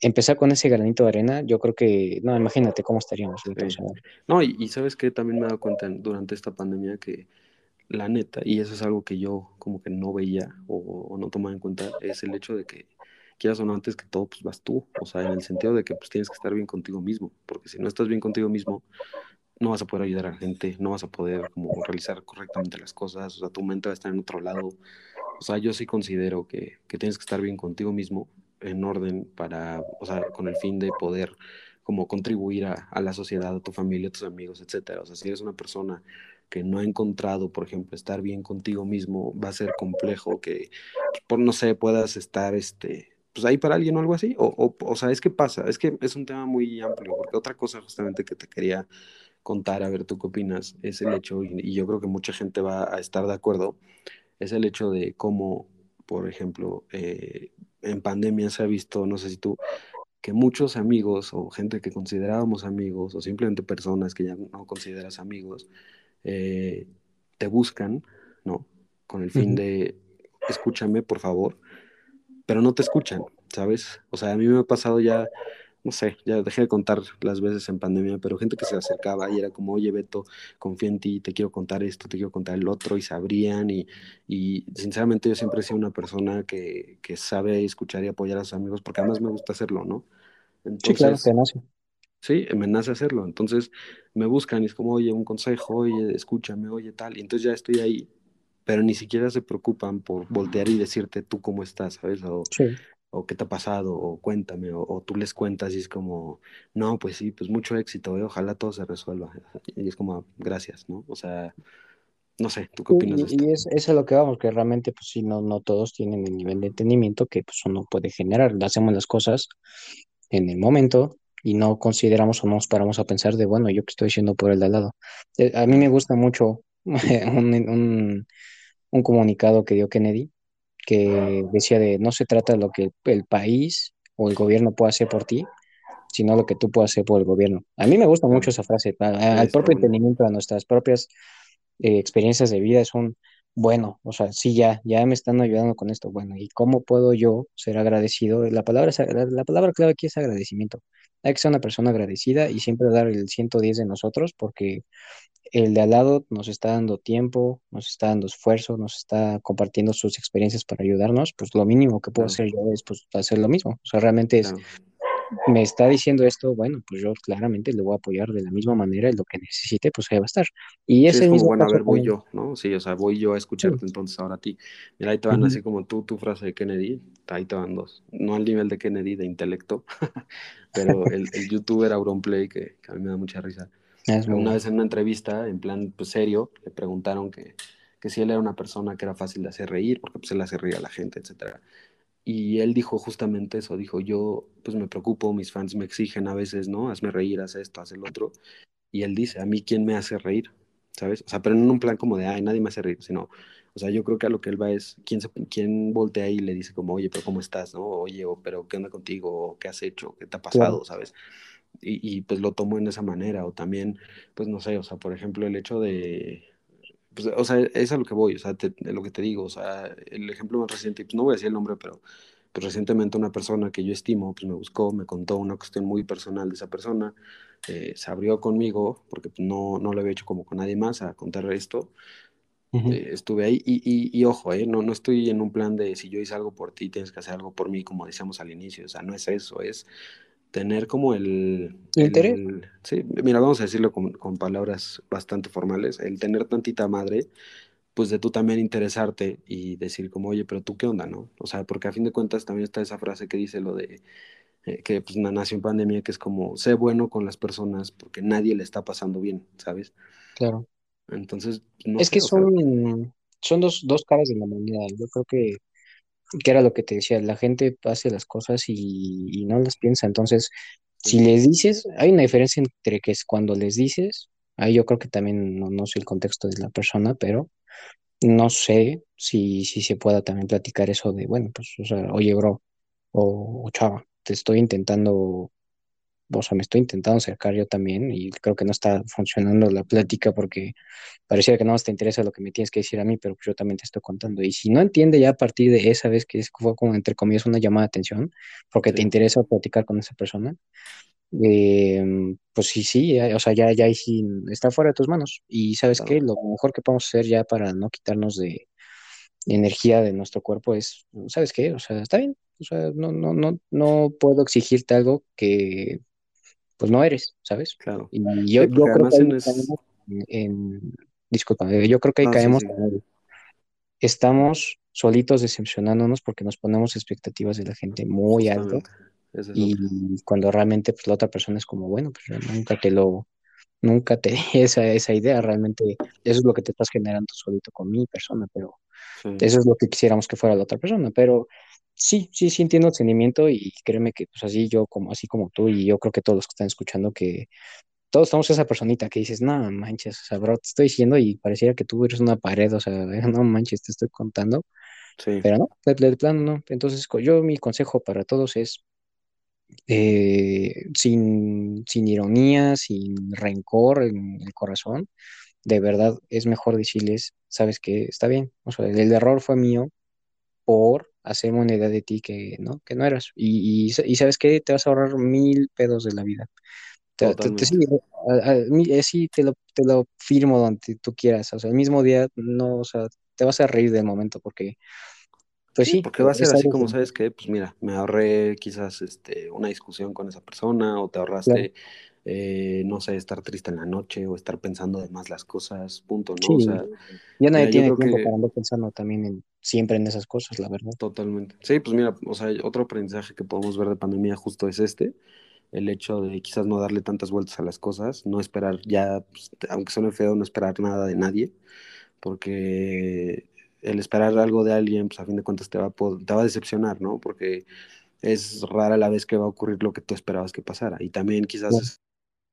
empezar con ese granito de arena, yo creo que, no, imagínate cómo estaríamos o sí. sea, No, y, y sabes que también me he dado cuenta en- durante esta pandemia que la neta, y eso es algo que yo como que no veía o, o no tomaba en cuenta, es el hecho de que quieras o no antes que todo, pues vas tú, o sea, en el sentido de que pues tienes que estar bien contigo mismo, porque si no estás bien contigo mismo, no vas a poder ayudar a la gente, no vas a poder como realizar correctamente las cosas, o sea, tu mente va a estar en otro lado, o sea, yo sí considero que, que tienes que estar bien contigo mismo, en orden para, o sea, con el fin de poder como contribuir a, la sociedad, a tu familia, a tus amigos, etcétera. O sea, si eres una persona que no ha encontrado, por ejemplo, estar bien contigo mismo, va a ser complejo que, por no sé, puedas estar, este, pues ahí para alguien o algo así. O, o, o sea, es que pasa, es que es un tema muy amplio, porque otra cosa justamente que te quería contar, a ver tú qué opinas, es el hecho, y, y yo creo que mucha gente va a estar de acuerdo, es el hecho de cómo, por ejemplo, eh, en pandemia se ha visto, no sé si tú, que muchos amigos o gente que considerábamos amigos o simplemente personas que ya no consideras amigos, eh, te buscan, ¿no? Con el fin de, escúchame, por favor, pero no te escuchan, ¿sabes? O sea, a mí me ha pasado ya no sé, ya dejé de contar las veces en pandemia, pero gente que se acercaba y era como, oye Beto, confío en ti, te quiero contar esto, te quiero contar el otro, y sabrían, y, y sinceramente yo siempre he sido una persona que, que sabe escuchar y apoyar a sus amigos, porque además me gusta hacerlo, ¿no? Sí, claro, te nace. sí, me nace hacerlo, entonces me buscan y es como, oye, un consejo, oye, escúchame, oye, tal, y entonces ya estoy ahí, pero ni siquiera se preocupan por voltear y decirte tú cómo estás, ¿sabes? O, Sí. O qué te ha pasado, o cuéntame, o, o tú les cuentas y es como, no, pues sí, pues mucho éxito, eh, ojalá todo se resuelva. [laughs] Y es como, gracias, ¿no? O sea, no sé, ¿tú qué opinas de esto? Y, es, es a lo que vamos, que realmente, pues sí, no, no todos tienen el nivel de entendimiento que pues uno puede generar. Hacemos las cosas en el momento y no consideramos o no nos paramos a pensar de, bueno, yo qué estoy haciendo por el de al lado. Eh, A mí me gusta mucho [laughs] un, un, un comunicado que dio Kennedy que decía de no se trata de lo que el país o el gobierno puede hacer por ti, sino lo que tú puedas hacer por el gobierno. A mí me gusta mucho esa frase, al propio entendimiento de nuestras propias eh, experiencias de vida es un, bueno, o sea, sí, ya, ya me están ayudando con esto, bueno, ¿y cómo puedo yo ser agradecido? La palabra, la, la palabra clave aquí es agradecimiento. Hay que ser una persona agradecida y siempre dar el 110 de nosotros porque el de al lado nos está dando tiempo, nos está dando esfuerzo, nos está compartiendo sus experiencias para ayudarnos, pues lo mínimo que puedo claro, hacer yo es pues hacer lo mismo. O sea, realmente es, claro. Me está diciendo esto, bueno, pues yo claramente le voy a apoyar de la misma manera y lo que necesite, pues ahí va a estar. Y Sí, es mismo bueno, a ver, voy yo, ¿no? Sí, o sea, voy yo a Sí. escucharte entonces ahora a ti. Mira, ahí te van así como tú, tu frase de Kennedy, ahí te van dos. No al nivel de Kennedy de intelecto, [laughs] pero el, el youtuber Auronplay, que, que a mí me da mucha risa, Es muy una bueno. vez en una entrevista, en plan pues, serio, le preguntaron que, que si él era una persona que era fácil de hacer reír, porque pues él hace reír a la gente, etcétera. Y él dijo justamente eso, dijo, yo pues me preocupo, mis fans me exigen a veces, ¿no? Hazme reír, haz esto, haz el otro. Y él dice, a mí, ¿quién me hace reír? ¿Sabes? O sea, pero no en un plan como de, ay, nadie me hace reír, sino, o sea, yo creo que a lo que él va es, ¿quién, se, quién voltea y le dice como, oye, pero ¿cómo estás? ¿No? Oye, o, pero ¿qué onda contigo? ¿Qué has hecho? ¿Qué te ha Claro. pasado? ¿Sabes? Y, y pues lo tomo en esa manera, o también, pues no sé, o sea, por ejemplo, el hecho de, pues, o sea, es a lo que voy, o sea, te- de lo que te digo, o sea, el ejemplo más reciente, pues no voy a decir el nombre, pero pues recientemente una persona que yo estimo, pues me buscó, me contó una cuestión muy personal de esa persona, eh, se abrió conmigo, porque pues, no, no lo había hecho como con nadie más a contar esto, eh, estuve ahí y, y, y ojo, eh, no, no estoy en un plan de si yo hice algo por ti, tienes que hacer algo por mí, como decíamos al inicio, o sea, no es eso, es tener como el, Interés, el sí, mira, vamos a decirlo con, con palabras bastante formales, el tener tantita madre pues de tú también interesarte y decir como, oye, pero tú qué onda, ¿no? O sea, porque a fin de cuentas también está esa frase que dice lo de eh, que pues na- nació en pandemia, que es como, sé bueno con las personas porque nadie le está pasando bien, ¿sabes? claro. Entonces, no Es que sé, sea, son, son dos, dos caras de la moneda. Yo creo que, que era lo que te decía, la gente hace las cosas y, y no las piensa. Entonces, si les dices, hay una diferencia entre que es cuando les dices, ahí yo creo que también no, no sé el contexto de la persona, pero no sé si, si se pueda también platicar eso de, bueno, pues, o sea, oye, bro, o, o chava, te estoy intentando o sea, me estoy intentando acercar yo también y creo que no está funcionando la plática porque parecía que no más te interesa lo que me tienes que decir a mí, pero pues yo también te estoy contando. Y si no entiende ya a partir de esa vez que fue como entre comillas una llamada de atención, porque te sí, interesa platicar con esa persona, eh, pues sí, sí, ya- o sea, ya, ya sí está fuera de tus manos. Y sabes qué, claro, lo mejor que podemos hacer ya para no quitarnos de energía de nuestro cuerpo es, ¿sabes qué? O sea, está bien. O sea, no, no, no, no puedo exigirte algo que pues no eres, ¿sabes? claro. Y yo, Sí, yo creo que en ahí es, caemos en, en- disculpa, yo creo que ahí caemos sí, estamos solitos decepcionándonos porque nos ponemos expectativas de la gente muy alto es y cuando realmente pues la otra persona es como, bueno, pues nunca te lo, nunca te [laughs] esa, esa idea, realmente eso es lo que te estás generando solito con mi persona, pero eso es lo que quisiéramos que fuera la otra persona, pero sí, sí, sí entiendo el sentimiento y créeme que pues así yo como así como tú y yo creo que todos los que están escuchando que todos somos esa personita que dices, no manches, o sea, bro, te estoy diciendo y pareciera que tú eres una pared, o sea, [laughs] no manches, te estoy contando, sí, pero no, de, de plano no. Entonces, yo mi consejo para todos es eh, sin, sin ironía, sin rencor en el corazón, de verdad es mejor decirles, sabes que está bien, o sea, el, el error fue mío por hacerme una idea de ti que no, que no eras. Y, y, y ¿sabes qué? Te vas a ahorrar mil pedos de la vida. Te, te, te, sí, a, a, eh, sí, te lo, te lo firmo donde tú quieras. O sea, el mismo día, no, o sea, te vas a reír del momento porque, pues sí. sí porque va a ser así como, ¿sabes qué? Pues mira, me ahorré quizás este, una discusión con esa persona o te ahorraste... Claro. Eh, no sé, estar triste en la noche o estar pensando de más las cosas, punto, ¿no? Sí, o sea, ya nadie tiene tiempo que... para andar pensando también en, siempre en esas cosas, la verdad. Totalmente. Sí, pues mira, o sea, otro aprendizaje que podemos ver de pandemia justo es este, el hecho de quizás no darle tantas vueltas a las cosas, no esperar ya, pues, aunque suene feo, no esperar nada de nadie, porque el esperar algo de alguien, pues a fin de cuentas te va a, te va a decepcionar, ¿no? Porque es rara la vez que va a ocurrir lo que tú esperabas que pasara. Y también quizás sí.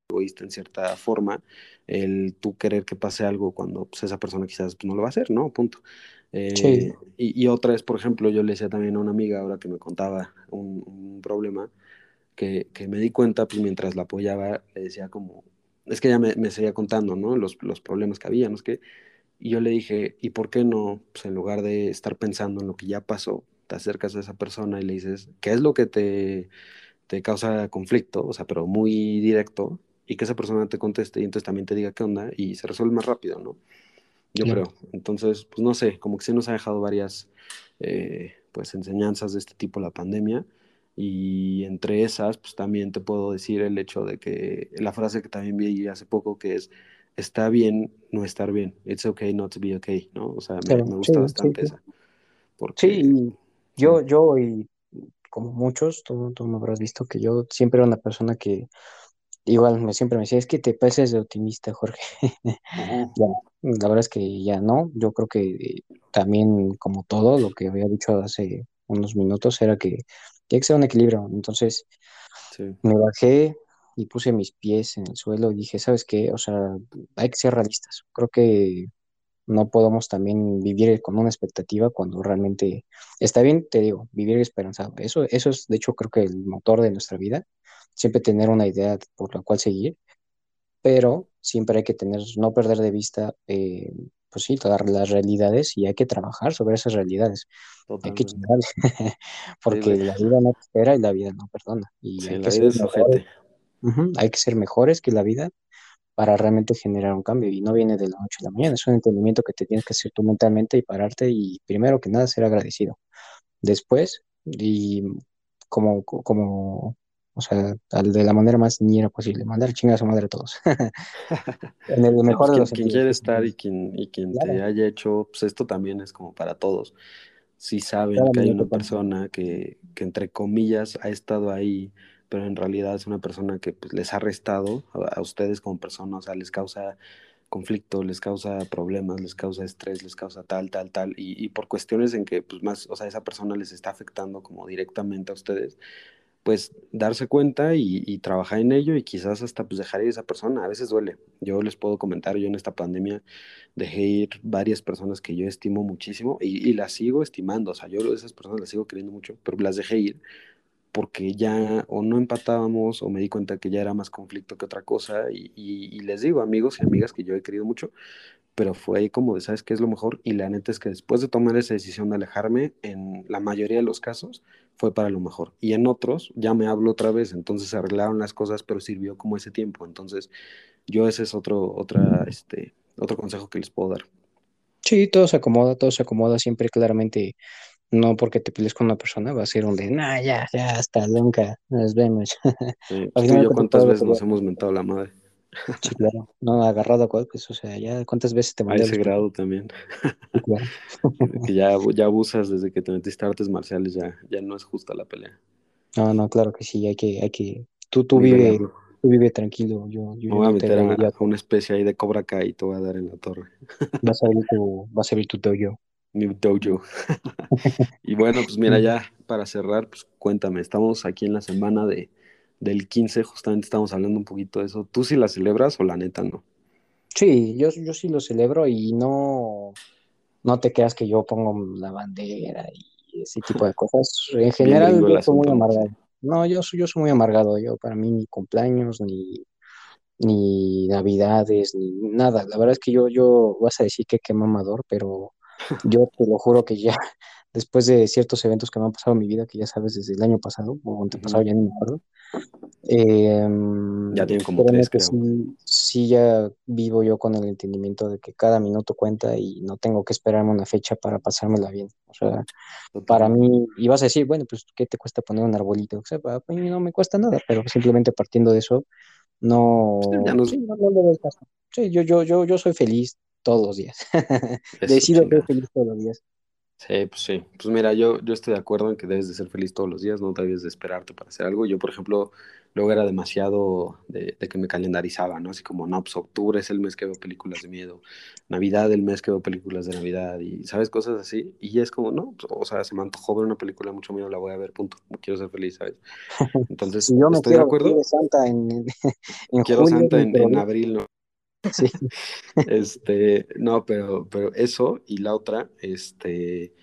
Egoísta en cierta forma el tú querer que pase algo cuando pues, esa persona quizás pues, no lo va a hacer, ¿no? Punto. Eh, sí. y, y, otra es, por ejemplo, yo le decía también a una amiga ahora que me contaba un, un problema que, que, me di cuenta, pues mientras la apoyaba, le decía como, es que ella me, me seguía contando, ¿no? Los, los problemas que había, ¿no? Es que, y yo le dije, ¿y por qué no, pues en lugar de estar pensando en lo que ya pasó, te acercas a esa persona y le dices, ¿qué es lo que te, te causa conflicto? O sea, pero muy directo, y que esa persona te conteste y entonces también te diga qué onda y se resuelve más rápido, ¿no? Yo claro. creo. Entonces, pues no sé, como que sí nos ha dejado varias eh, pues enseñanzas de este tipo la pandemia y entre esas, pues también te puedo decir el hecho de que la frase que también vi hace poco que es está bien no estar bien, it's okay not to be okay, ¿no? O sea, me, me gusta sí, bastante sí, esa. Porque, sí, yo, yo y como muchos, tú, tú me habrás visto que yo siempre era una persona que igual me, siempre me decía, es que te pases de optimista, Jorge. [laughs] ya, la verdad es que ya no. Yo creo que también, como todo, lo que había dicho hace unos minutos era que tiene que ser un equilibrio. Entonces, sí. me bajé y puse mis pies en el suelo y dije, ¿sabes qué? O sea, hay que ser realistas. Creo que no podemos también vivir con una expectativa cuando realmente está bien, te digo, vivir esperanzado. Eso, eso es, de hecho, creo que el motor de nuestra vida siempre tener una idea por la cual seguir, pero siempre hay que tener, no perder de vista, eh, pues sí, todas las realidades y hay que trabajar sobre esas realidades. Totalmente. Hay que chingar, [laughs] porque sí, la vida no espera y la vida no perdona. Y sí, hay, la que mejores, uh -huh, hay que ser mejores que la vida para realmente generar un cambio y no viene de la noche a la mañana, es un entendimiento que te tienes que hacer tú mentalmente y pararte y primero que nada ser agradecido. Después, y como, como o sea, de la manera más niñera posible, mandar chingar a su madre a todos. [laughs] en el mejor pues, de los quien, quien quiere estar y quien, y quien claro. te haya hecho, pues esto también es como para todos. Si saben claro, que hay una persona que, que, entre comillas, ha estado ahí, pero en realidad es una persona que pues, les ha restado a, a ustedes como personas, o sea, les causa conflicto, les causa problemas, les causa estrés, les causa tal, tal, tal, y, y por cuestiones en que, pues más, o sea, esa persona les está afectando como directamente a ustedes, pues darse cuenta y, y, trabajar en ello y quizás hasta pues dejar ir a esa persona. A veces duele. Yo les puedo comentar, yo en esta pandemia dejé ir varias personas que yo estimo muchísimo y, y las sigo estimando. O sea, yo esas personas las sigo queriendo mucho, pero las dejé ir porque ya o no empatábamos o me di cuenta que ya era más conflicto que otra cosa y, les digo amigos y amigas que yo he querido mucho, pero fue ahí como de, ¿sabes qué es lo mejor? Y la neta es que después de tomar esa decisión de alejarme, en la mayoría de los casos fue para lo mejor. Y en otros ya me hablo otra vez, entonces se arreglaron las cosas, pero sirvió como ese tiempo. Entonces yo ese es otro, este, otro consejo que les puedo dar. Sí, todo se acomoda, todo se acomoda siempre claramente no porque te pelees con una persona va a ser un de, nah, ya, ya, hasta nunca, nos vemos. Sí, [laughs] pues tú y yo cuántas veces nos hemos mentado la madre. Sí, claro, no, agarrado a pues, o sea, ya cuántas veces te mandé. A ese grado también. Sí, claro. [laughs] que ya, [laughs] ya abusas desde que te metiste a artes marciales, ya, ya no es justa la pelea. No, no, claro que sí, hay que, hay que, tú, tú vive, tú vive tranquilo, yo, yo Me voy a meter a, a, una especie ahí de Cobra Kai y te voy a dar en la torre. Vas a abrir tu, vas a abrir tu dojo mi dojo. [laughs] y bueno, pues mira, ya para cerrar, pues cuéntame, estamos aquí en la semana de, del 15, justamente estamos hablando un poquito de eso. ¿Tú sí la celebras o la neta no? Sí, yo, yo sí lo celebro y no, no te creas que yo pongo la bandera y ese tipo de cosas. [laughs] En general, yo soy muy amargado. No, yo, yo soy muy amargado. Yo, para mí, ni cumpleaños, ni, ni navidades, ni nada. La verdad es que yo, yo vas a decir que qué mamador, pero yo te lo juro que ya [laughs] después de ciertos eventos que me han pasado en mi vida, que ya sabes, desde el año pasado o antepasado, ya no me acuerdo. Em, Ya tienen como tres, que creo. sí, sí ya vivo yo con el entendimiento de que cada minuto cuenta y no tengo que esperarme una fecha para pasármela bien. O sea, para Total. mí, y vas a decir, bueno, pues, ¿qué te cuesta poner un arbolito? O sea, para mí no me cuesta nada, pero simplemente partiendo de eso, Sí, ya no, sí, no, no le doy caso. Sí, yo, yo, yo, yo soy feliz todos los días. [laughs] Decido ser feliz todos los días. Sí, pues sí. Pues mira, yo, yo estoy de acuerdo en que debes de ser feliz todos los días, no debes de esperarte para hacer algo. Yo, por ejemplo, luego era demasiado de, de que me calendarizaba, ¿no? Así como, no, pues octubre es el mes que veo películas de miedo, Navidad el mes que veo películas de Navidad y, ¿sabes? Cosas así. Y ya es como, no, pues, o sea, se me antojó ver una película, mucho miedo la voy a ver, punto. Quiero ser feliz, ¿sabes? [laughs] Entonces, yo me estoy de quiero acuerdo. de Santa [laughs] en, Quiero julio, Santa en, abril, ¿no? Sí. [laughs] Este, no, pero, pero eso y la otra, este,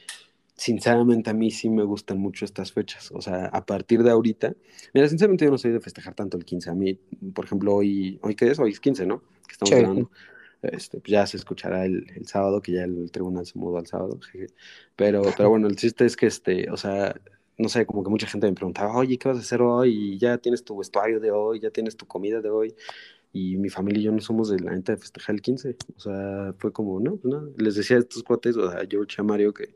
sinceramente a mí sí me gustan mucho estas fechas. O sea, a partir de ahorita, mira, sinceramente yo no soy de festejar tanto el 15. A mí, por ejemplo, hoy, ¿hoy qué es? Hoy es 15, ¿no? Que estamos Sí, grabando. Este, pues ya se escuchará el, el sábado, que ya el tribunal se mudó al sábado. jeje. Pero, pero bueno, el chiste es que, este, o sea, no sé, como que mucha gente me preguntaba, oye, ¿qué vas a hacer hoy? Y ya tienes tu vestuario de hoy, ya tienes tu comida de hoy. Y mi familia y yo no somos de la neta de festejar el 15. O sea, fue como, no, pues nada. Les decía a estos cuates, o sea, a George y a Mario, que,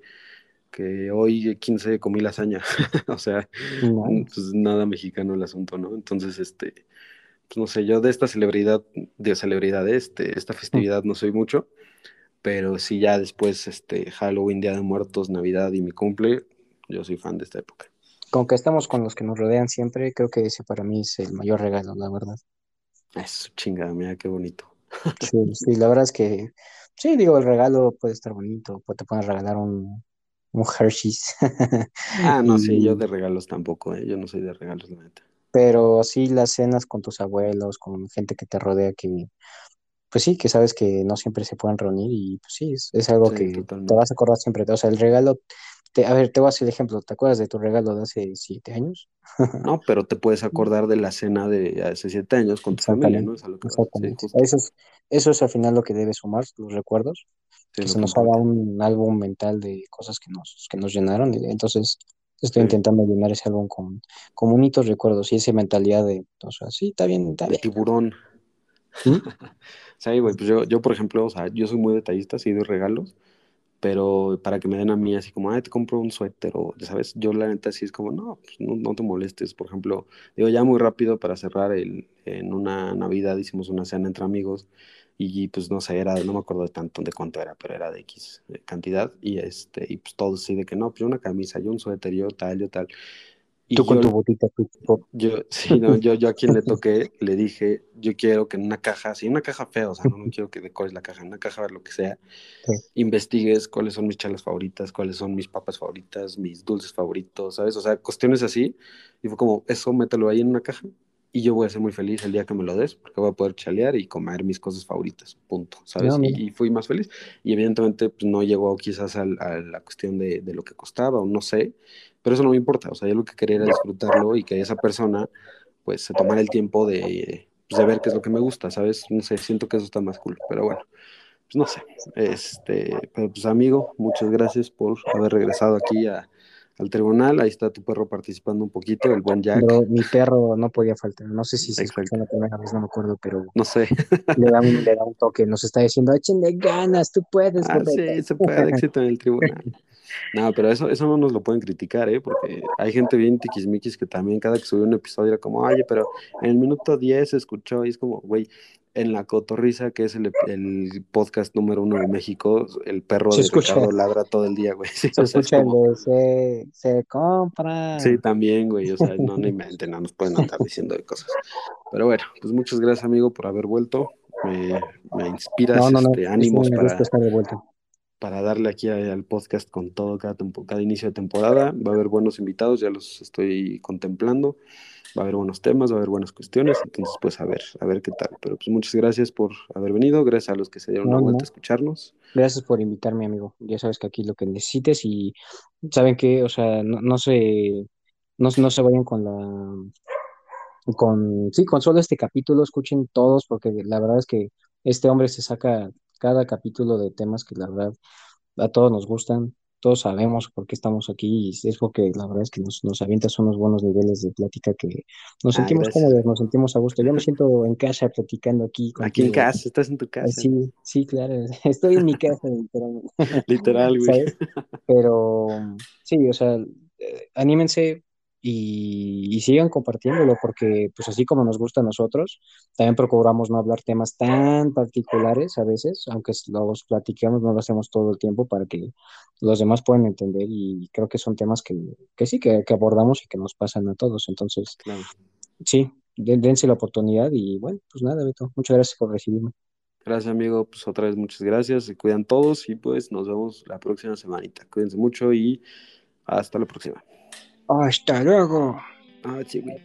que hoy 15 comí lasaña. [laughs] o sea, pues nada mexicano el asunto, ¿no? Entonces, este, pues no sé, yo de esta celebridad, de celebridad, este, esta festividad no soy mucho, pero sí ya después, este, Halloween, Día de Muertos, Navidad y mi cumple, yo soy fan de esta época. Con que estemos con los que nos rodean siempre, creo que ese para mí es el mayor regalo, la verdad. Eso, chingada, mira qué bonito. Sí, sí, la verdad es que, sí, digo, el regalo puede estar bonito, pues te pueden regalar un, un Hershey's, [laughs] Ah, no, sí, yo de regalos tampoco, ¿eh? Yo no soy de regalos, la neta. pero sí las cenas con tus abuelos, con gente que te rodea, que, pues sí, que sabes que no siempre se pueden reunir y pues sí, es, es algo Sí, que te vas a acordar siempre. O sea, el regalo, te, a ver, te voy a hacer el ejemplo, ¿te acuerdas de tu regalo de hace siete años? No, pero te puedes [laughs] acordar de la cena de hace siete años con tu familia, ¿no? Exactamente, Es a lo que vas. Sí, exactamente. Eso es, eso es al final lo que debe sumar, los recuerdos, Sí, que se que nos haga un álbum mental de cosas que nos, que nos llenaron. Y entonces estoy Sí, intentando llenar ese álbum con, con bonitos recuerdos y esa mentalidad de, o sea, sí, está bien, está de bien. tiburón. ¿Mm? [laughs] Sí, güey, pues yo, yo, por ejemplo, o sea, yo soy muy detallista, sí doy regalos, pero para que me den a mí así como, ay, te compro un suéter o, ¿sabes? Yo la neta sí es como, no, pues no, no te molestes. Por ejemplo, digo, ya muy rápido para cerrar, el, en una Navidad hicimos una cena entre amigos y pues no sé, era, no me acuerdo de tanto de cuánto era, pero era de X eh, cantidad y este, y pues todos así de que no, pues una camisa, yo un suéter, yo tal, yo tal. Tú Y con yo tu botita, pop. yo, [laughs] sí, no, yo, yo a quien le toqué, le dije, yo quiero que en una caja, sí, una caja fea, o sea, no, no quiero que decores la caja, en una caja, lo que sea, Sí. investigues cuáles son mis chalas favoritas, cuáles son mis papas favoritas, mis dulces favoritos, ¿sabes? O sea, cuestiones así, y fue como, eso, mételo ahí en una caja, y yo voy a ser muy feliz el día que me lo des, porque voy a poder chalear y comer mis cosas favoritas, punto, ¿sabes? No. Y, y fui más feliz, y evidentemente, pues no llegó quizás al- a, la cuestión de, de lo que costaba, o no sé, pero eso no me importa, o sea, yo lo que quería era disfrutarlo y que esa persona pues se tomara el tiempo de, pues, de ver qué es lo que me gusta, ¿sabes? No sé, siento que eso está más cool, pero bueno, pues no sé. Este, pero pues amigo, muchas gracias por haber regresado aquí a, al tribunal, ahí está tu perro participando un poquito, el buen Jack, Bro, mi perro no podía faltar. No sé si se escuchó la primera vez, no me acuerdo, pero no sé. le da un, [laughs] le da un toque. Nos está diciendo, échenle ganas, tú puedes, Ah, sí, se puede éxito en el tribunal. [laughs] No, pero eso, eso no nos lo pueden criticar, ¿eh? Porque hay gente bien tiquismiquis que también cada que sube un episodio era como, oye, pero en el minuto 10 se escuchó y es como, güey, en La Cotorrisa, que es el, el podcast número uno de México, el perro Se de escucha, Ricardo ladra todo el día, güey. [laughs] Sí, se o sea, es escucha el como, se, se compra. sí, también, güey, o sea, no, no inventen, no nos pueden andar diciendo de cosas. Pero bueno, pues muchas gracias, amigo, por haber vuelto. Me, me inspiras No, no, no, este, es ánimos para, para darle aquí a- al podcast con todo cada, cada inicio de temporada. Va a haber buenos invitados, ya los estoy contemplando. Va a haber buenos temas, va a haber buenas cuestiones. Entonces, pues a ver, a ver qué tal. Pero pues muchas gracias por haber venido. Gracias a los que se dieron No, una no, vuelta a no. escucharnos. Gracias por invitarme, amigo. Ya sabes que aquí lo que necesites y saben que, o sea, no, no se, no, no se vayan con la, con, sí, con solo este capítulo, escuchen todos, porque la verdad es que este hombre se saca cada capítulo de temas que la verdad a todos nos gustan. Todos sabemos por qué estamos aquí y es porque la verdad es que nos, nos avientas unos buenos niveles de plática que nos sentimos cómodos, nos sentimos a gusto. Yo me siento [laughs] en casa platicando aquí Aquí en contigo. casa, estás en tu Eh, casa. Sí, sí, claro, [laughs] estoy en mi casa, literalmente. [laughs] Literal, güey. ¿sabes? Pero sí, o sea, eh, anímense y, y sigan compartiéndolo porque pues así como nos gusta a nosotros, también procuramos no hablar temas tan particulares a veces, aunque los platiquemos, no lo hacemos todo el tiempo para que los demás puedan entender y creo que son temas que, que sí, que, que abordamos y que nos pasan a todos. Entonces, Claro. sí, de- dense la oportunidad y bueno, pues nada, Beto, muchas gracias por recibirme. Gracias, amigo. Pues otra vez muchas gracias. Se cuidan todos y pues nos vemos la próxima semanita. Cuídense mucho y hasta la próxima. Hasta luego. Ah, sí, güey.